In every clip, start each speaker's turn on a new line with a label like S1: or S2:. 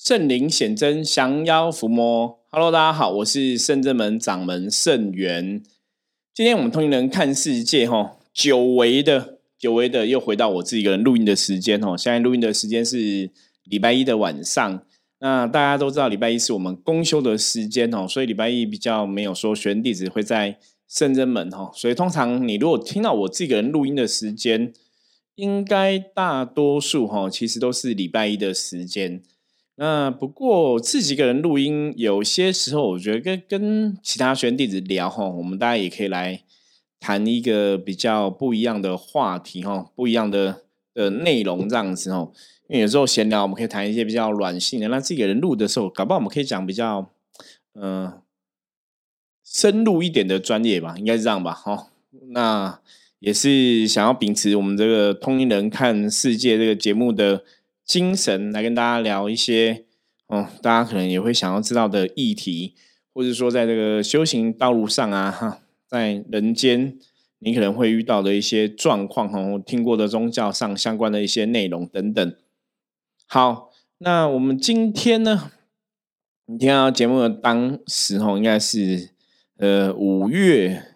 S1: 圣灵显真，降妖伏魔。Hello，大家好，我是圣正门掌门圣元。今天我们通灵人看世界，哈，久违的，久违的又回到我自己一个人录音的时间，哈。现在录音的时间是礼拜一的晚上。那大家都知道，礼拜一是我们公休的时间，哦，所以礼拜一比较没有说学员弟子会在圣真门，哈。所以通常你如果听到我自己一个人录音的时间，应该大多数，哈，其实都是礼拜一的时间。那不过自己一个人录音，有些时候我觉得跟跟其他学员弟子聊哈，我们大家也可以来谈一个比较不一样的话题哈，不一样的的内容这样子哦。因为有时候闲聊，我们可以谈一些比较软性的，那自己一个人录的时候，搞不好我们可以讲比较嗯深入一点的专业吧，应该是这样吧哈。那也是想要秉持我们这个通灵人看世界这个节目的。精神来跟大家聊一些，哦，大家可能也会想要知道的议题，或者说在这个修行道路上啊，哈，在人间你可能会遇到的一些状况，哈，听过的宗教上相关的一些内容等等。好，那我们今天呢，你听到节目的当时候，应该是呃五月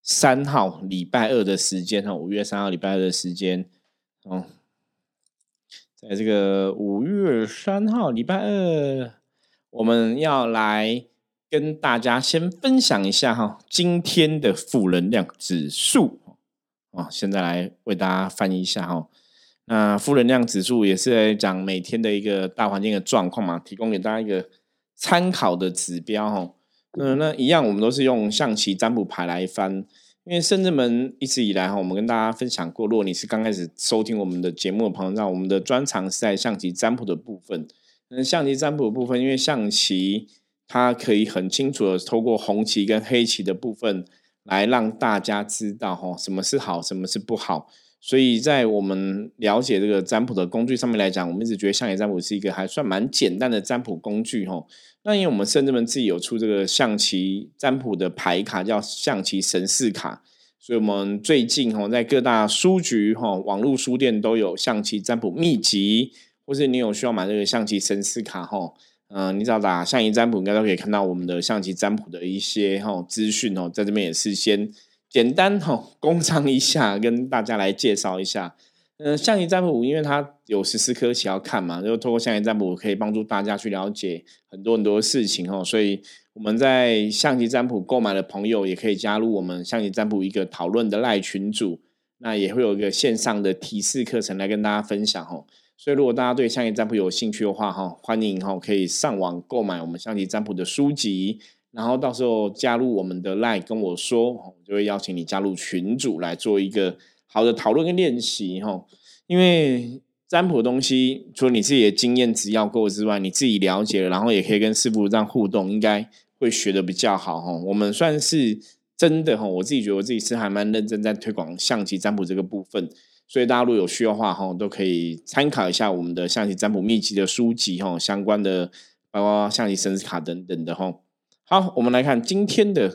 S1: 三号礼拜二的时间，哈，五月三号礼拜二的时间，哦。在这个五月三号礼拜二，我们要来跟大家先分享一下哈，今天的负能量指数哦。现在来为大家翻一下哈。那负能量指数也是在讲每天的一个大环境的状况嘛，提供给大家一个参考的指标哈。嗯，那一样我们都是用象棋占卜牌来翻。因为深圳门一直以来哈，我们跟大家分享过，如果你是刚开始收听我们的节目的朋友，那我们的专长是在象棋占卜的部分。那，象棋占卜的部分，因为象棋它可以很清楚的透过红棋跟黑棋的部分来让大家知道哈，什么是好，什么是不好。所以在我们了解这个占卜的工具上面来讲，我们一直觉得象棋占卜是一个还算蛮简单的占卜工具哈。那因为我们甚至们自己有出这个象棋占卜的牌卡，叫象棋神士卡，所以我们最近哈在各大书局哈、网络书店都有象棋占卜秘籍，或是你有需要买这个象棋神士卡哈，嗯，你只要打象棋占卜，应该都可以看到我们的象棋占卜的一些哈资讯哦，在这边也是先简单哈工商一下，跟大家来介绍一下。嗯，象棋占卜，因为它有十四颗棋要看嘛，就透过象棋占卜可以帮助大家去了解很多很多事情哦。所以我们在象棋占卜购买的朋友，也可以加入我们象棋占卜一个讨论的赖群组，那也会有一个线上的提示课程来跟大家分享哦。所以如果大家对象棋占卜有兴趣的话，哈，欢迎哈可以上网购买我们象棋占卜的书籍，然后到时候加入我们的赖跟我说，我就会邀请你加入群组来做一个。好的讨论跟练习哈，因为占卜的东西，除了你自己的经验值要够之外，你自己了解，然后也可以跟师傅这样互动，应该会学的比较好哈。我们算是真的哈，我自己觉得我自己是还蛮认真在推广象棋占卜这个部分，所以大家如果有需要的话哈，都可以参考一下我们的象棋占卜秘籍的书籍哈，相关的包括象棋生死卡等等的哈。好，我们来看今天的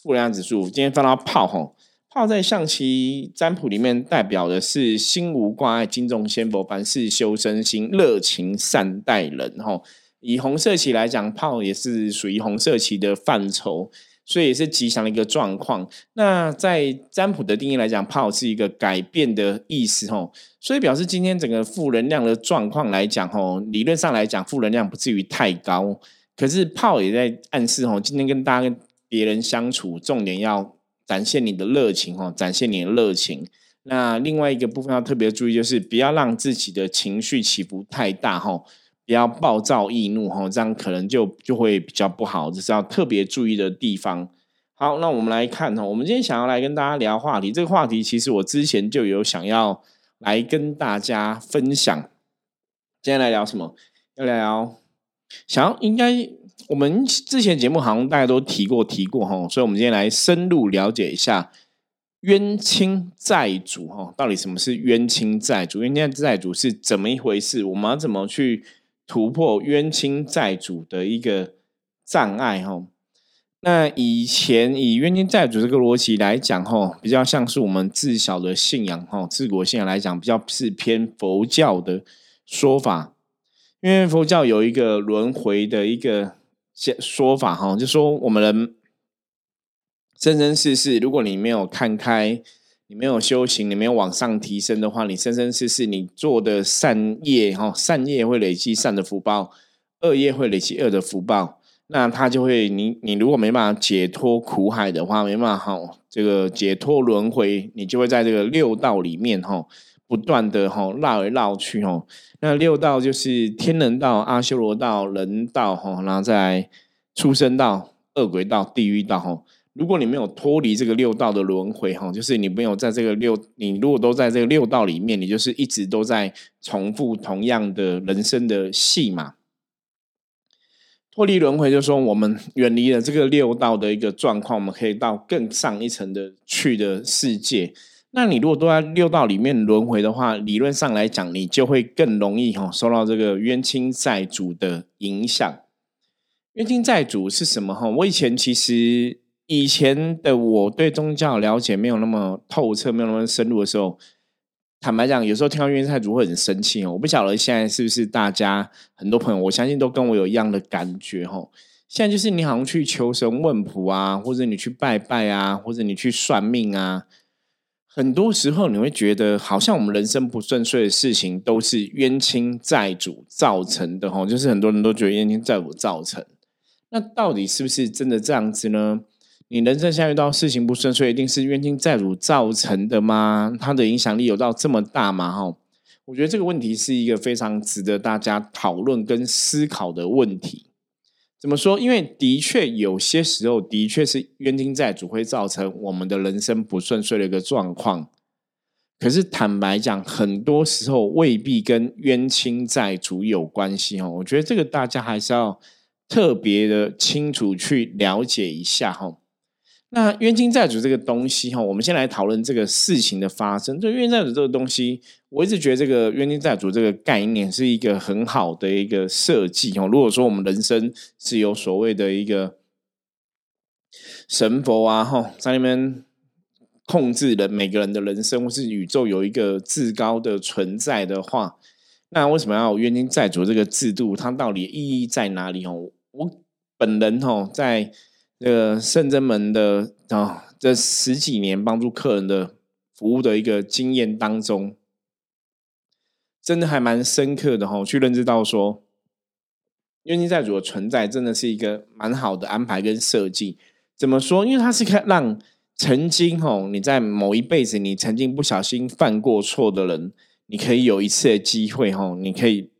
S1: 负能量指数，今天放到炮吼，炮在象棋占卜里面，代表的是心无挂碍、敬重仙佛、凡事修身心、热情善待人。吼，以红色棋来讲，炮也是属于红色棋的范畴，所以也是吉祥的一个状况。那在占卜的定义来讲，炮是一个改变的意思。吼，所以表示今天整个负能量的状况来讲，吼，理论上来讲，负能量不至于太高。可是炮也在暗示，哦，今天跟大家跟别人相处，重点要。展现你的热情哦，展现你的热情。那另外一个部分要特别注意，就是不要让自己的情绪起伏太大哈，不要暴躁易怒哈，这样可能就就会比较不好，这是要特别注意的地方。好，那我们来看哈，我们今天想要来跟大家聊话题，这个话题其实我之前就有想要来跟大家分享。今天来聊什么？要聊想要应该。我们之前节目好像大家都提过提过哈，所以我们今天来深入了解一下冤亲债主哈，到底什么是冤亲债主？冤亲债主是怎么一回事？我们要怎么去突破冤亲债主的一个障碍哈？那以前以冤亲债主这个逻辑来讲哈，比较像是我们自小的信仰哈，自国信仰来讲，比较是偏佛教的说法。因为佛教有一个轮回的一个说法哈，就说我们人生生世世，如果你没有看开，你没有修行，你没有往上提升的话，你生生世世你做的善业哈，善业会累积善的福报，恶业会累积恶的福报。那他就会，你你如果没办法解脱苦海的话，没办法哈，这个解脱轮回，你就会在这个六道里面哈，不断的哈绕来绕去哈。那六道就是天人道、阿修罗道、人道哈，然后再出生道、恶鬼道、地狱道哈。如果你没有脱离这个六道的轮回哈，就是你没有在这个六，你如果都在这个六道里面，你就是一直都在重复同样的人生的戏码。脱离轮回，就是说我们远离了这个六道的一个状况，我们可以到更上一层的去的世界。那你如果都在六道里面轮回的话，理论上来讲，你就会更容易哈受到这个冤亲债主的影响。冤亲债主是什么哈？我以前其实以前的我对宗教了解没有那么透彻，没有那么深入的时候。坦白讲，有时候听到冤亲债主会很生气哦。我不晓得现在是不是大家很多朋友，我相信都跟我有一样的感觉哈。现在就是你好像去求神问卜啊，或者你去拜拜啊，或者你去算命啊，很多时候你会觉得好像我们人生不顺遂的事情都是冤亲债主造成的哈。就是很多人都觉得冤亲债主造成，那到底是不是真的这样子呢？你人生下遇到事情不顺遂，一定是冤亲债主造成的吗？他的影响力有到这么大吗？哈，我觉得这个问题是一个非常值得大家讨论跟思考的问题。怎么说？因为的确有些时候，的确是冤亲债主会造成我们的人生不顺遂的一个状况。可是坦白讲，很多时候未必跟冤亲债主有关系。哦，我觉得这个大家还是要特别的清楚去了解一下。哈。那冤亲债主这个东西哈，我们先来讨论这个事情的发生。就冤亲债主这个东西，我一直觉得这个冤亲债主这个概念是一个很好的一个设计哦。如果说我们人生是有所谓的一个神佛啊哈，在那边控制人每个人的人生，或是宇宙有一个至高的存在的话，那为什么要有冤亲债主这个制度？它到底意义在哪里哦？我本人哈在。这个圣真门的啊，这十几年帮助客人的服务的一个经验当中，真的还蛮深刻的哈。去认知到说，冤亲债主的存在真的是一个蛮好的安排跟设计。怎么说？因为它是可让曾经哈你在某一辈子你曾经不小心犯过错的人，你可以有一次的机会哈，你可以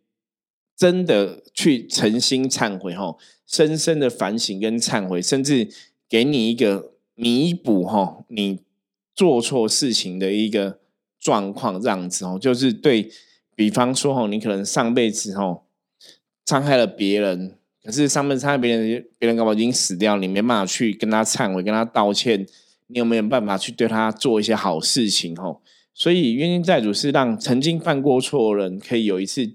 S1: 真的去诚心忏悔哈。深深的反省跟忏悔，甚至给你一个弥补哈，你做错事情的一个状况这样子哦，就是对比方说哈，你可能上辈子哈伤害了别人，可是上辈子伤害别人，别人刚好已经死掉，你没办法去跟他忏悔，跟他道歉，你有没有办法去对他做一些好事情哈？所以冤亲债主是让曾经犯过错的人可以有一次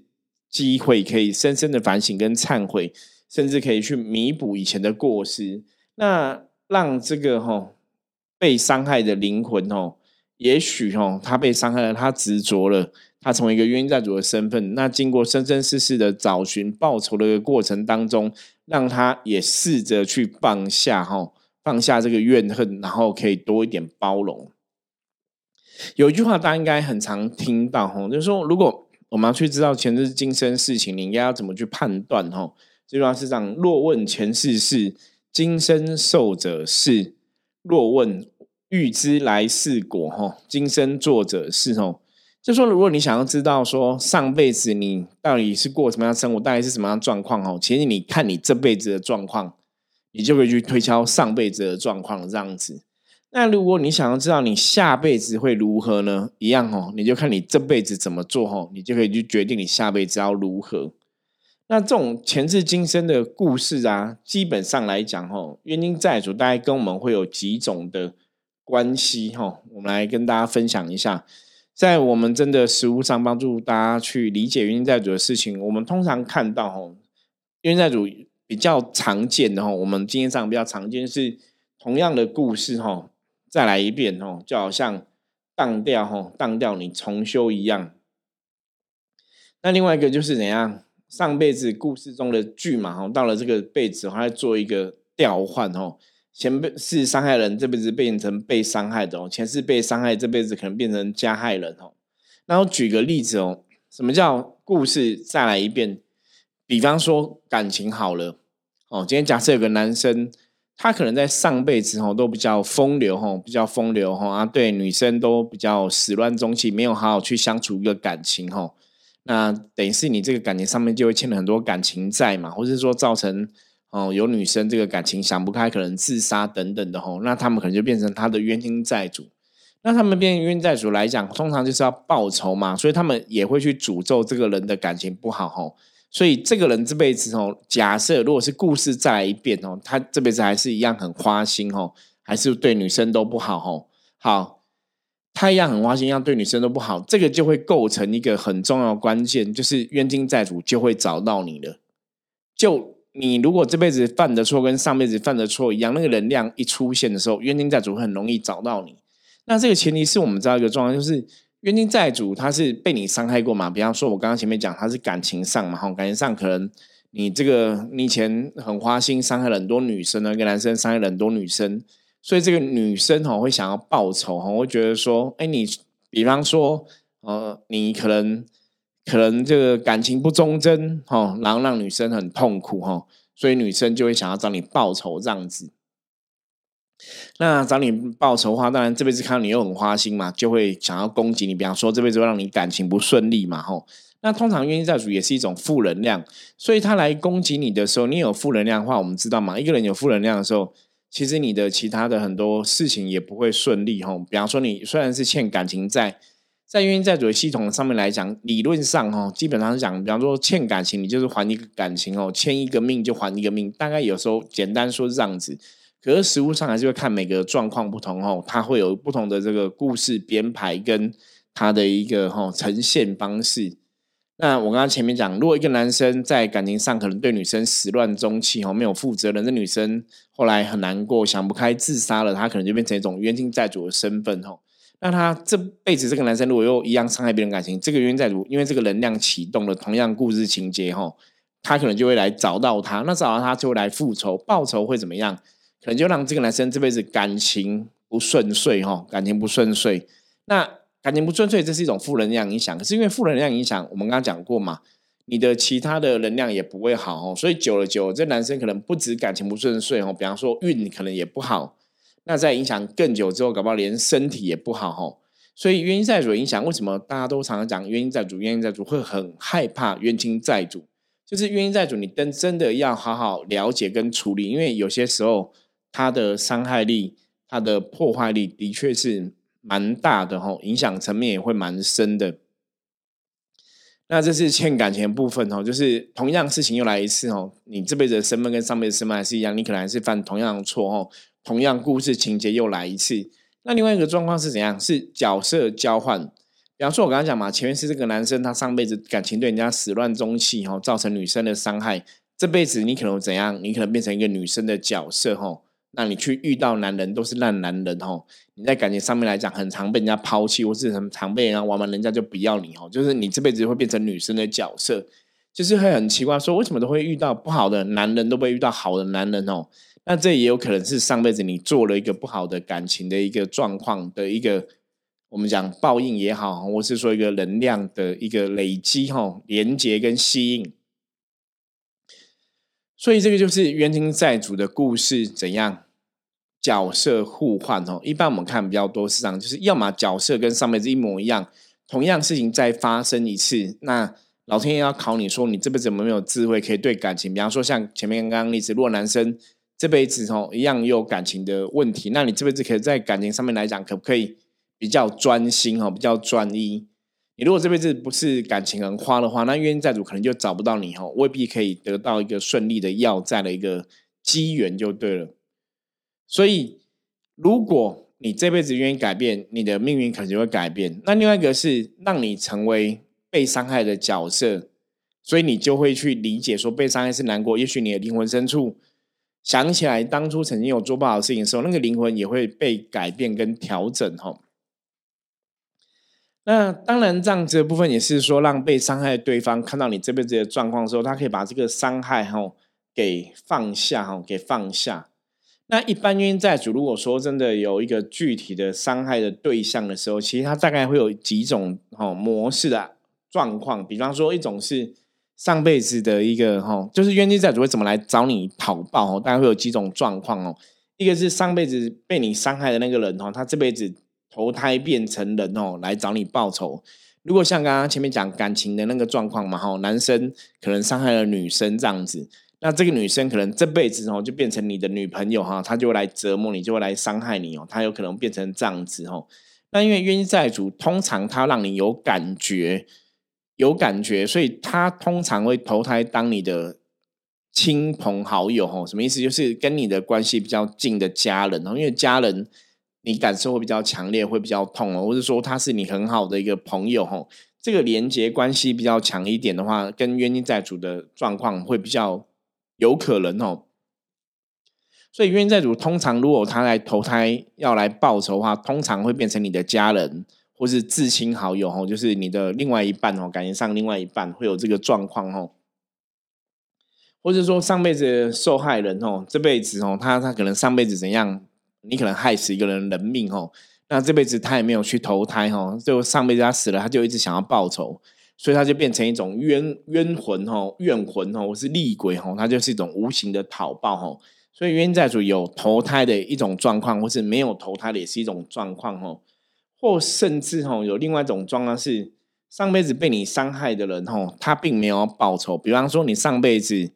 S1: 机会，可以深深的反省跟忏悔。甚至可以去弥补以前的过失，那让这个哈被伤害的灵魂哦，也许哈他被伤害了，他执着了，他成为一个冤债主的身份。那经过生生世世的找寻报仇的一个过程当中，让他也试着去放下哈，放下这个怨恨，然后可以多一点包容。有一句话大家应该很常听到哈，就是说如果我们要去知道前世今生事情，你应该要怎么去判断哈？这句话是这样：若问前世事，今生受者是；若问欲知来世果，哈，今生做者是。哦，就说如果你想要知道说上辈子你到底是过什么样生活，大概是什么样状况，哦，其实你看你这辈子的状况，你就可以去推敲上辈子的状况这样子。那如果你想要知道你下辈子会如何呢？一样哦，你就看你这辈子怎么做，哦，你就可以去决定你下辈子要如何。那这种前世今生的故事啊，基本上来讲，吼冤亲债主大概跟我们会有几种的关系，吼，我们来跟大家分享一下，在我们真的实物上帮助大家去理解冤亲债主的事情，我们通常看到，吼冤亲债主比较常见的，吼我们经验上比较常见是同样的故事，吼再来一遍，哦就好像当掉，吼当掉你重修一样。那另外一个就是怎样？上辈子故事中的剧嘛，吼，到了这个辈子，他在做一个调换，哦，前辈是伤害人，这辈子变成被伤害的哦，前世被伤害，这辈子可能变成加害人哦。那我举个例子哦，什么叫故事再来一遍？比方说感情好了，哦，今天假设有个男生。他可能在上辈子吼都比较风流吼，比较风流吼啊，对女生都比较始乱终弃，没有好好去相处一个感情吼。那等于是你这个感情上面就会欠了很多感情债嘛，或者说造成哦有女生这个感情想不开，可能自杀等等的吼。那他们可能就变成他的冤亲债主。那他们变冤债主来讲，通常就是要报仇嘛，所以他们也会去诅咒这个人的感情不好吼。所以这个人这辈子哦，假设如果是故事再来一遍哦，他这辈子还是一样很花心哦，还是对女生都不好哦。好，他一样很花心，一样对女生都不好，这个就会构成一个很重要的关键，就是冤亲债主就会找到你了。就你如果这辈子犯的错跟上辈子犯的错一样，那个能量一出现的时候，冤亲债主很容易找到你。那这个前提是我们知道一个状况，就是。冤亲债主他是被你伤害过嘛？比方说，我刚刚前面讲他是感情上嘛，哈，感情上可能你这个你以前很花心，伤害了很多女生呢，一个男生伤害了很多女生，所以这个女生哈会想要报仇哈，会觉得说，哎，你比方说，呃，你可能可能这个感情不忠贞哈，然后让女生很痛苦哈，所以女生就会想要找你报仇这样子。那找你报仇的话，当然这辈子看到你又很花心嘛，就会想要攻击你。比方说这辈子会让你感情不顺利嘛，吼。那通常冤亲债主也是一种负能量，所以他来攻击你的时候，你有负能量的话，我们知道嘛，一个人有负能量的时候，其实你的其他的很多事情也不会顺利，吼。比方说你虽然是欠感情债，在冤亲债主的系统上面来讲，理论上吼，基本上是讲，比方说欠感情，你就是还一个感情哦，欠一个命就还一个命，大概有时候简单说是这样子。可是实物上还是会看每个状况不同哦，它会有不同的这个故事编排跟它的一个哈呈现方式。那我刚刚前面讲，如果一个男生在感情上可能对女生始乱终弃哦，没有负责任，这女生后来很难过，想不开自杀了，他可能就变成一种冤亲债主的身份哦。那他这辈子这个男生如果又一样伤害别人感情，这个冤亲债主因为这个能量启动了同样故事情节哦，他可能就会来找到他，那找到他就会来复仇，报仇会怎么样？可能就让这个男生这辈子感情不顺遂哈，感情不顺遂。那感情不顺遂，这是一种负能量影响。可是因为负能量影响，我们刚刚讲过嘛，你的其他的能量也不会好哦。所以久了久，这男生可能不止感情不顺遂哦，比方说运可能也不好。那在影响更久之后，搞不好连身体也不好哦。所以冤亲债主影响，为什么大家都常常讲冤亲债主？冤亲债主会很害怕冤亲债主，就是冤亲债主，你真真的要好好了解跟处理，因为有些时候。它的伤害力、它的破坏力的确是蛮大的哈，影响层面也会蛮深的。那这是欠感情的部分哦，就是同样事情又来一次哦，你这辈子的身份跟上辈子身份还是一样，你可能还是犯同样的错哦，同样故事情节又来一次。那另外一个状况是怎样？是角色交换。比方说，我刚刚讲嘛，前面是这个男生，他上辈子感情对人家始乱终弃哦，造成女生的伤害。这辈子你可能怎样？你可能变成一个女生的角色哦。那你去遇到男人都是烂男人哦，你在感情上面来讲，很常被人家抛弃，或是很常被人家玩完，人家就不要你哦，就是你这辈子会变成女生的角色，就是会很奇怪，说为什么都会遇到不好的男人，都不会遇到好的男人哦？那这也有可能是上辈子你做了一个不好的感情的一个状况的一个，我们讲报应也好，或是说一个能量的一个累积哈，连接跟吸引。所以这个就是冤亲债主的故事，怎样角色互换哦？一般我们看比较多是这样，就是要么角色跟上辈子一模一样，同样事情再发生一次，那老天爷要考你说，你这辈子有没有智慧可以对感情？比方说像前面刚刚例子，如果男生这辈子哦一样有感情的问题，那你这辈子可以在感情上面来讲，可不可以比较专心哦，比较专一？你如果这辈子不是感情很花的话，那冤亲债主可能就找不到你哦，未必可以得到一个顺利的要债的一个机缘就对了。所以，如果你这辈子愿意改变，你的命运可能就会改变。那另外一个是让你成为被伤害的角色，所以你就会去理解说被伤害是难过。也许你的灵魂深处想起来当初曾经有做不好的事情的时候，那个灵魂也会被改变跟调整哈。那当然，这样子的部分也是说，让被伤害的对方看到你这辈子的状况之后，他可以把这个伤害哈给放下哈，给放下。那一般冤债主，如果说真的有一个具体的伤害的对象的时候，其实他大概会有几种哈模式的状况。比方说，一种是上辈子的一个哈，就是冤亲债主会怎么来找你讨报哦，大概会有几种状况哦。一个是上辈子被你伤害的那个人哦，他这辈子投胎变成人哦，来找你报仇。如果像刚刚前面讲感情的那个状况嘛，哈，男生可能伤害了女生这样子。那这个女生可能这辈子哦就变成你的女朋友哈，她就会来折磨你，就会来伤害你哦。她有可能变成这样子哦。那因为冤债主通常他让你有感觉，有感觉，所以他通常会投胎当你的亲朋好友哦。什么意思？就是跟你的关系比较近的家人哦。因为家人你感受会比较强烈，会比较痛哦，或者说他是你很好的一个朋友哦。这个连接关系比较强一点的话，跟冤亲债主的状况会比较。有可能哦，所以冤债主通常如果他来投胎要来报仇的话，通常会变成你的家人或是至亲好友哦，就是你的另外一半哦，感情上另外一半会有这个状况哦，或者说上辈子受害人哦，这辈子哦，他他可能上辈子怎样，你可能害死一个人人命哦，那这辈子他也没有去投胎哦，就上辈子他死了，他就一直想要报仇。所以他就变成一种冤冤魂吼，怨魂吼，或是厉鬼吼，他就是一种无形的讨报吼。所以冤债主有投胎的一种状况，或是没有投胎的也是一种状况哦。或甚至吼有另外一种状况是，上辈子被你伤害的人吼，他并没有报仇。比方说你上辈子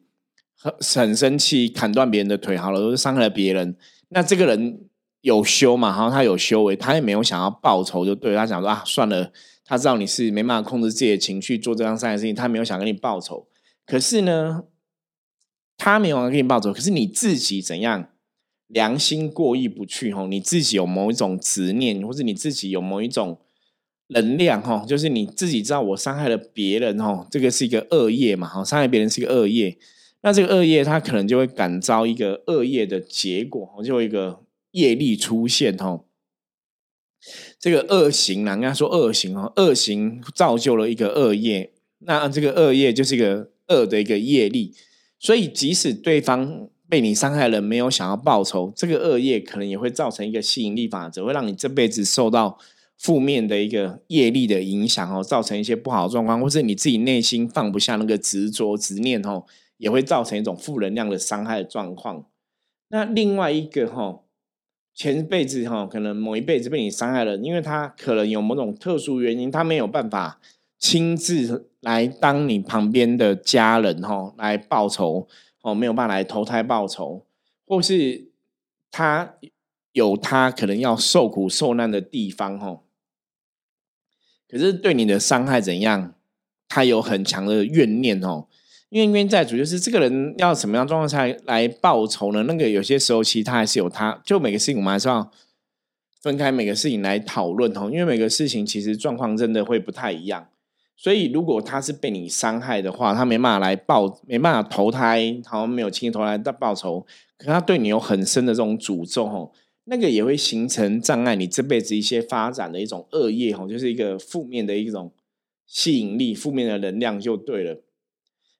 S1: 很很生气，砍断别人的腿，好了，都是伤害了别人。那这个人有修嘛？然后他有修为，他也没有想要报仇，就对他想说啊，算了。他知道你是没办法控制自己的情绪做这样三件事情，他没有想跟你报仇。可是呢，他没有跟你报仇。可是你自己怎样良心过意不去吼？你自己有某一种执念，或者你自己有某一种能量吼？就是你自己知道我伤害了别人吼，这个是一个恶业嘛？哈，伤害别人是一个恶业。那这个恶业，他可能就会感召一个恶业的结果，就一个业力出现吼。这个恶行啊，人家说恶行哦，恶行造就了一个恶业，那这个恶业就是一个恶的一个业力，所以即使对方被你伤害了，没有想要报仇，这个恶业可能也会造成一个吸引力法则，会让你这辈子受到负面的一个业力的影响哦，造成一些不好的状况，或者你自己内心放不下那个执着执念哦，也会造成一种负能量的伤害的状况。那另外一个哈。前辈子哈，可能某一辈子被你伤害了，因为他可能有某种特殊原因，他没有办法亲自来当你旁边的家人哈，来报仇哦，没有办法来投胎报仇，或是他有他可能要受苦受难的地方哈，可是对你的伤害怎样，他有很强的怨念哦。因为冤债主就是这个人要什么样状况才来报仇呢？那个有些时候其实他还是有他，就每个事情我们还是要分开每个事情来讨论哦。因为每个事情其实状况真的会不太一样，所以如果他是被你伤害的话，他没办法来报，没办法投胎，好像没有亲自投胎到报仇，可他对你有很深的这种诅咒哦，那个也会形成障碍你这辈子一些发展的一种恶业哦，就是一个负面的一种吸引力，负面的能量就对了。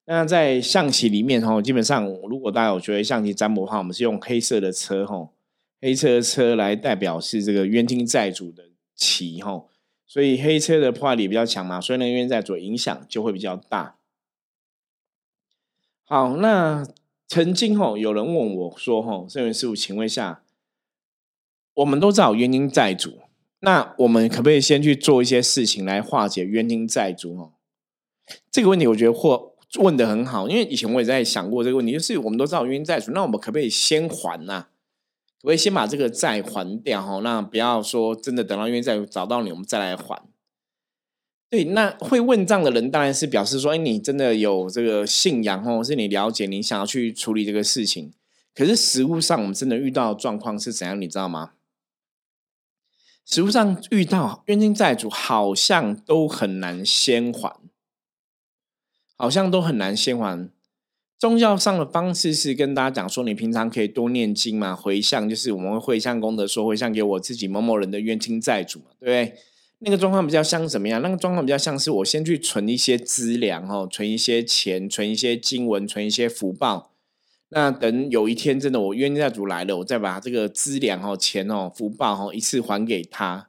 S1: 那在象棋里面哈，基本上如果大家有觉得象棋占卜的话，我们是用黑色的车哈，黑车车来代表是这个冤亲债主的棋哈，所以黑车的破坏力比较强嘛，所以呢冤债主影响就会比较大。好，那曾经哈有人问我说哈，圣元师傅，请问一下，我们都知道冤亲债主，那我们可不可以先去做一些事情来化解冤亲债主哦？这个问题我觉得或。问的很好，因为以前我也在想过这个问题，就是我们都知道冤亲债主，那我们可不可以先还呢？可不可以先把这个债还掉？哈，那不要说真的等到冤亲债主找到你，我们再来还。对，那会问账的人当然是表示说，哎，你真的有这个信仰哦，是你了解，你想要去处理这个事情。可是实物上，我们真的遇到的状况是怎样？你知道吗？实物上遇到冤亲债主，好像都很难先还。好像都很难先还。宗教上的方式是跟大家讲说，你平常可以多念经嘛，回向就是我们会回向功德，说回向给我自己某某人的冤亲债主嘛，对不对？那个状况比较像什么样？那个状况比较像是我先去存一些资粮哦，存一些钱，存一些经文，存一些福报。那等有一天真的我冤亲债主来了，我再把这个资粮哦、钱哦、福报哦一次还给他。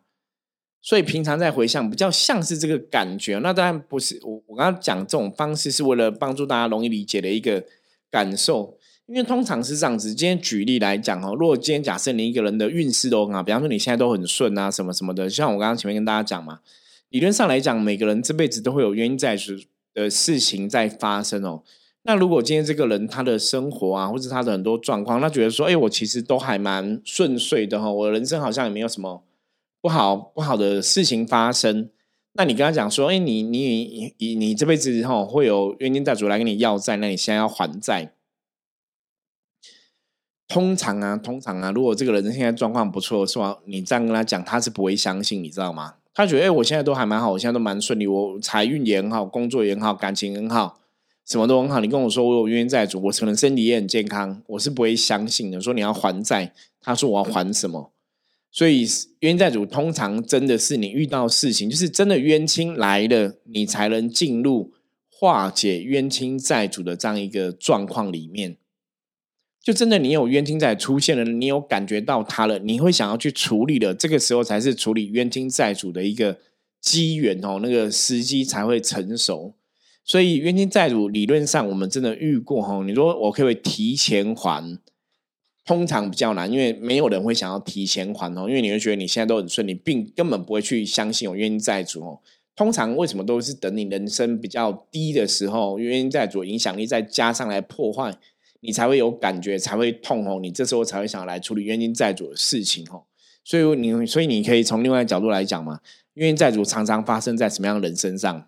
S1: 所以平常在回想，比较像是这个感觉。那当然不是我我刚刚讲这种方式，是为了帮助大家容易理解的一个感受。因为通常是这样子。今天举例来讲哦，如果今天假设你一个人的运势都很好，比方说你现在都很顺啊，什么什么的，像我刚刚前面跟大家讲嘛，理论上来讲，每个人这辈子都会有冤因债主的事情在发生哦。那如果今天这个人他的生活啊，或者他的很多状况，他觉得说，哎，我其实都还蛮顺遂的哈，我人生好像也没有什么不好不好的事情发生。那你跟他讲说，哎，你你你你这辈子哈会有冤亲债主来跟你要债，那你现在要还债。通常啊，通常啊，如果这个人现在状况不错，是吧？你这样跟他讲，他是不会相信，你知道吗？他觉得，哎，我现在都还蛮好，我现在都蛮顺利，我财运也很好，工作也很好，感情很好。什么都很好，你跟我说我有冤冤债主，我可能身体也很健康，我是不会相信的。说你要还债，他说我要还什么？所以冤债主通常真的是你遇到事情，就是真的冤亲来了，你才能进入化解冤亲债主的这样一个状况里面。就真的你有冤亲债出现了，你有感觉到他了，你会想要去处理的，这个时候才是处理冤亲债主的一个机缘哦，那个时机才会成熟。所以冤亲债主理论上我们真的遇过哈，你说我可以提前还，通常比较难，因为没有人会想要提前还哦，因为你会觉得你现在都很顺利，并根本不会去相信有冤亲债主哦。通常为什么都是等你人生比较低的时候，冤亲债主影响力再加上来破坏，你才会有感觉，才会痛哦，你这时候才会想要来处理冤亲债主的事情哦。所以你所以你可以从另外角度来讲嘛，冤亲债主常常发生在什么样的人身上？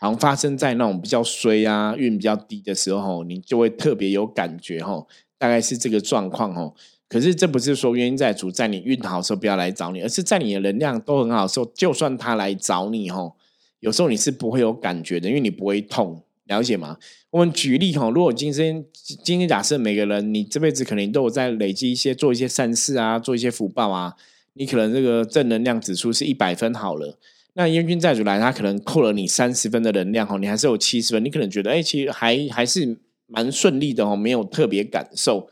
S1: 好像发生在那种比较衰啊、运比较低的时候，你就会特别有感觉哈。大概是这个状况哦。可是这不是说原因在主在你运好的时候不要来找你，而是在你的能量都很好的时候，就算他来找你哦，有时候你是不会有感觉的，因为你不会痛，了解吗？我们举例哈，如果今天今天假设每个人你这辈子可能都有在累积一些做一些善事啊，做一些福报啊，你可能这个正能量指数是一百分好了。那冤君债主来，他可能扣了你三十分的能量哦，你还是有七十分，你可能觉得哎，其实还还是蛮顺利的哦，没有特别感受。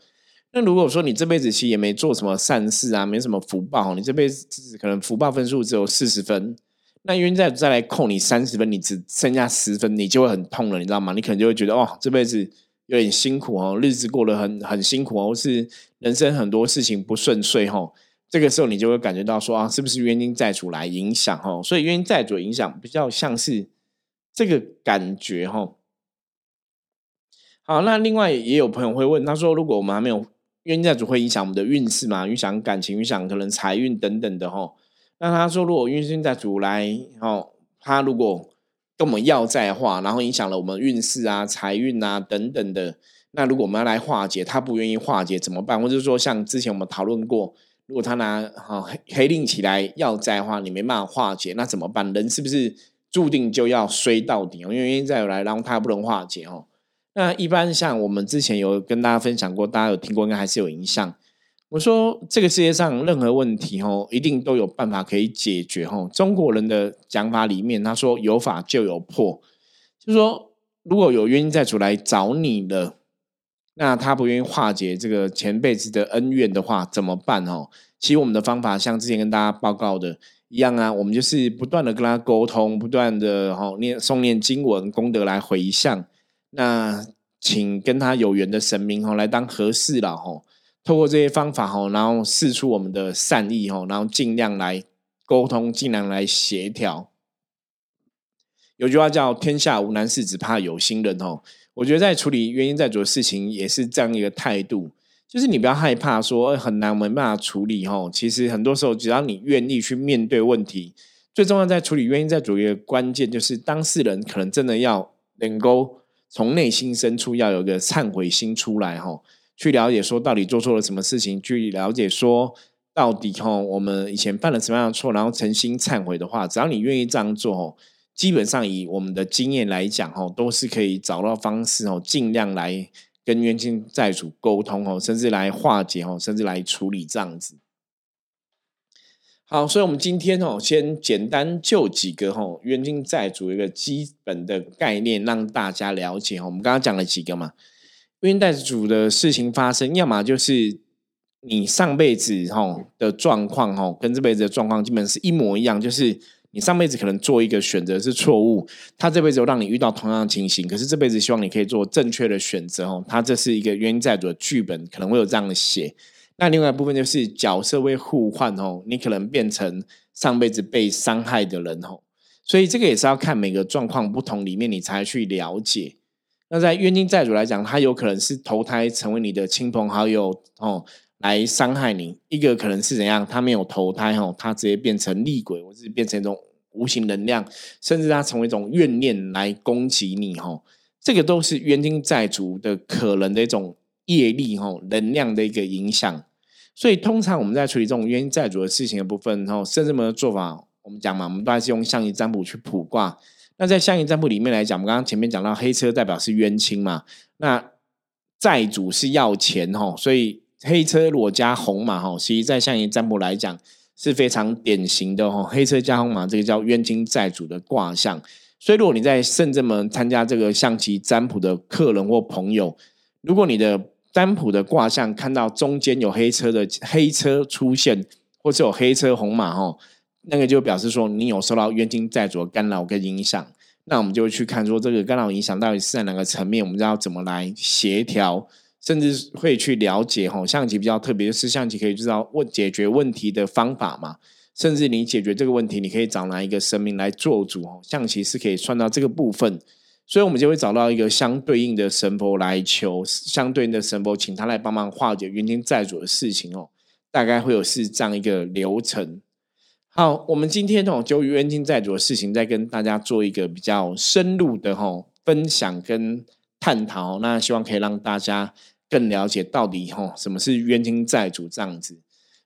S1: 那如果说你这辈子其实也没做什么善事啊，没什么福报，你这辈子可能福报分数只有四十分，那冤债再来扣你三十分，你只剩下十分，你就会很痛了，你知道吗？你可能就会觉得哦，这辈子有点辛苦哦，日子过得很很辛苦哦，是人生很多事情不顺遂哦。这个时候，你就会感觉到说啊，是不是冤亲债主来影响哦？所以冤亲债主影响比较像是这个感觉哈。好，那另外也有朋友会问，他说，如果我们还没有冤家主，会影响我们的运势嘛？影响感情，影响可能财运等等的哈。那他说，如果冤亲债主来哦，他如果跟我们要债的话，然后影响了我们运势啊、财运啊等等的，那如果我们要来化解，他不愿意化解怎么办？或者说，像之前我们讨论过。如果他拿哈黑黑令起来要债的话，你没办法化解，那怎么办？人是不是注定就要衰到底哦？因为再来，然后他不能化解哦。那一般像我们之前有跟大家分享过，大家有听过，应该还是有印象。我说这个世界上任何问题哦，一定都有办法可以解决哦。中国人的讲法里面，他说有法就有破，就是说如果有冤亲债主来找你了。那他不愿意化解这个前辈子的恩怨的话，怎么办哦？其实我们的方法像之前跟大家报告的一样啊，我们就是不断的跟他沟通，不断的哈念诵念经文功德来回向。那请跟他有缘的神明哦来当和事佬哈，透过这些方法哈，然后试出我们的善意哈，然后尽量来沟通，尽量来协调。有句话叫“天下无难事，只怕有心人”哦。我觉得在处理原因在做的事情也是这样一个态度，就是你不要害怕说很难没办法处理哦。其实很多时候只要你愿意去面对问题，最重要在处理原因在主一个关键就是当事人可能真的要能够从内心深处要有个忏悔心出来哈，去了解说到底做错了什么事情，去了解说到底哈我们以前犯了什么样的错，然后诚心忏悔的话，只要你愿意这样做基本上以我们的经验来讲，哦，都是可以找到方式哦，尽量来跟冤亲债主沟通哦，甚至来化解哦，甚至来处理这样子。好，所以，我们今天哦，先简单就几个哈冤亲债主一个基本的概念，让大家了解。我们刚刚讲了几个嘛，冤亲债主的事情发生，要么就是你上辈子哈的状况哈，跟这辈子的状况基本是一模一样，就是你上辈子可能做一个选择是错误，他这辈子让你遇到同样的情形，可是这辈子希望你可以做正确的选择哦。他这是一个冤亲债主的剧本，可能会有这样的写。那另外一部分就是角色会互换哦，你可能变成上辈子被伤害的人哦，所以这个也是要看每个状况不同里面你才去了解。那在冤亲债主来讲，他有可能是投胎成为你的亲朋好友哦，来伤害你；一个可能是怎样，他没有投胎哦，他直接变成厉鬼，或是变成一种无形能量，甚至他成为一种怨念来攻击你哦。这个都是冤亲债主的可能的一种业力哦，能量的一个影响。所以，通常我们在处理这种冤亲债主的事情的部分，然后甚至们的做法，我们讲嘛，我们都还是用象棋占卜去卜卦。那在象棋占卜里面来讲，我们刚刚前面讲到黑车代表是冤亲嘛，那债主是要钱哈，所以黑车裸加红马哈，其实在象棋占卜来讲是非常典型的哈，黑车加红马这个叫冤亲债主的卦象。所以，如果你在圣正门参加这个象棋占卜的客人或朋友，如果你的占卜的卦象看到中间有黑车的黑车出现，或是有黑车红马哈，那个就表示说你有受到冤亲债主的干扰跟影响。那我们就去看说这个干扰影响到底是在哪个层面，我们要怎么来协调，甚至会去了解吼。象棋比较特别的是，象棋可以知道问解决问题的方法嘛，甚至你解决这个问题，你可以找哪一个神明来做主哦。象棋是可以算到这个部分。所以，我们就会找到一个相对应的神佛来求，相对应的神佛，请他来帮忙化解冤亲债主的事情哦。大概会有是这样一个流程。好，我们今天哦，就冤亲债主的事情，再跟大家做一个比较深入的哈分享跟探讨。那希望可以让大家更了解到底哈什么是冤亲债主这样子。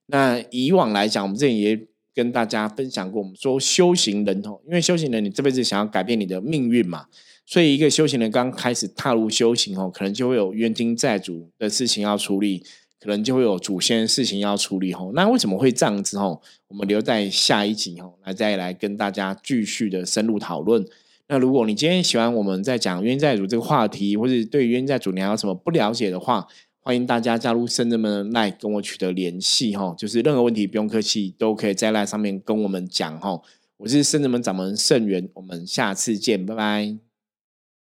S1: 那以往来讲，我们之前也跟大家分享过，我们说修行人哦，因为修行人，你这辈子想要改变你的命运嘛。所以，一个修行人刚开始踏入修行哦，可能就会有冤亲债主的事情要处理，可能就会有祖先的事情要处理哦。那为什么会这样子哦？我们留在下一集哦，来再来跟大家继续的深入讨论。那如果你今天喜欢我们在讲冤债主这个话题，或者对冤债主你还有什么不了解的话，欢迎大家加入深圳们来跟我取得联系哈。就是任何问题不用客气，都可以在赖上面跟我们讲哈。我是深圳门掌门盛元，我们下次见，拜拜。